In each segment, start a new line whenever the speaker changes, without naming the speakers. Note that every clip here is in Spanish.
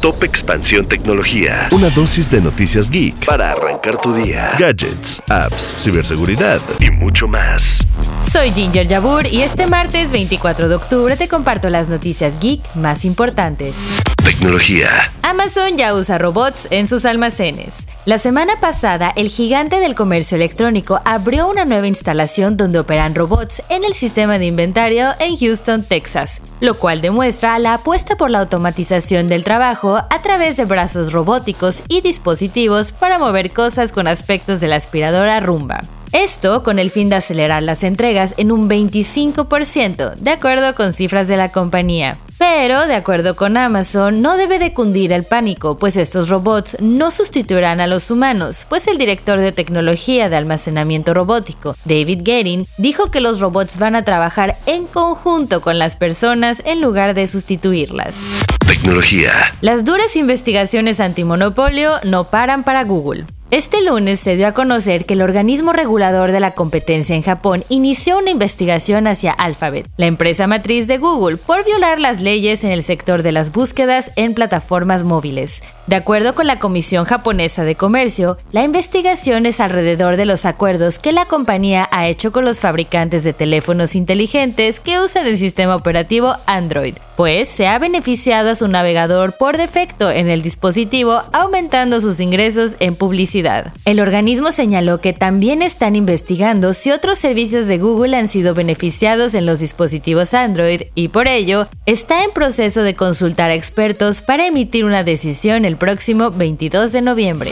Top Expansión Tecnología. Una dosis de noticias geek para arrancar tu día. Gadgets, apps, ciberseguridad y mucho más.
Soy Ginger Yabur y este martes 24 de octubre te comparto las noticias geek más importantes.
Tecnología.
Amazon ya usa robots en sus almacenes. La semana pasada, el gigante del comercio electrónico abrió una nueva instalación donde operan robots en el sistema de inventario en Houston, Texas, lo cual demuestra la apuesta por la automatización del trabajo a través de brazos robóticos y dispositivos para mover cosas con aspectos de la aspiradora rumba. Esto con el fin de acelerar las entregas en un 25%, de acuerdo con cifras de la compañía. Pero, de acuerdo con Amazon, no debe de cundir el pánico, pues estos robots no sustituirán a los humanos, pues el director de tecnología de almacenamiento robótico, David Getting, dijo que los robots van a trabajar en conjunto con las personas en lugar de sustituirlas.
Tecnología.
Las duras investigaciones antimonopolio no paran para Google. Este lunes se dio a conocer que el organismo regulador de la competencia en Japón inició una investigación hacia Alphabet, la empresa matriz de Google, por violar las leyes en el sector de las búsquedas en plataformas móviles. De acuerdo con la Comisión Japonesa de Comercio, la investigación es alrededor de los acuerdos que la compañía ha hecho con los fabricantes de teléfonos inteligentes que usan el sistema operativo Android, pues se ha beneficiado a su navegador por defecto en el dispositivo, aumentando sus ingresos en publicidad. El organismo señaló que también están investigando si otros servicios de Google han sido beneficiados en los dispositivos Android y por ello está en proceso de consultar a expertos para emitir una decisión el próximo 22 de noviembre.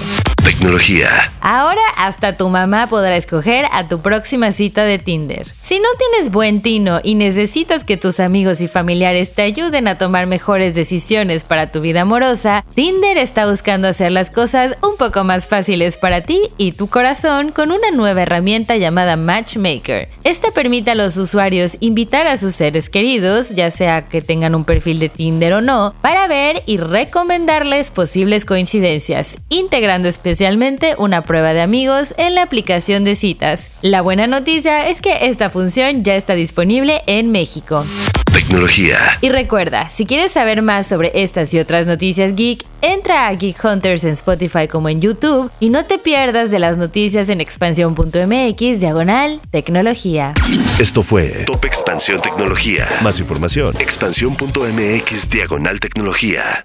Tecnología.
Ahora hasta tu mamá podrá escoger a tu próxima cita de Tinder. Si no tienes buen tino y necesitas que tus amigos y familiares te ayuden a tomar mejores decisiones para tu vida amorosa, Tinder está buscando hacer las cosas un poco más fáciles para ti y tu corazón con una nueva herramienta llamada Matchmaker. Esta permite a los usuarios invitar a sus seres queridos, ya sea que tengan un perfil de Tinder o no, para ver y recomendarles posibles coincidencias, integrando especialmente una prueba de amigos en la aplicación de citas. La buena noticia es que esta función ya está disponible en México.
Tecnología.
Y recuerda, si quieres saber más sobre estas y otras noticias geek, entra a Geek Hunters en Spotify como en YouTube y no te pierdas de las noticias en expansión.mx diagonal tecnología.
Esto fue Top Expansión Tecnología. Más información. Expansión.mx diagonal tecnología.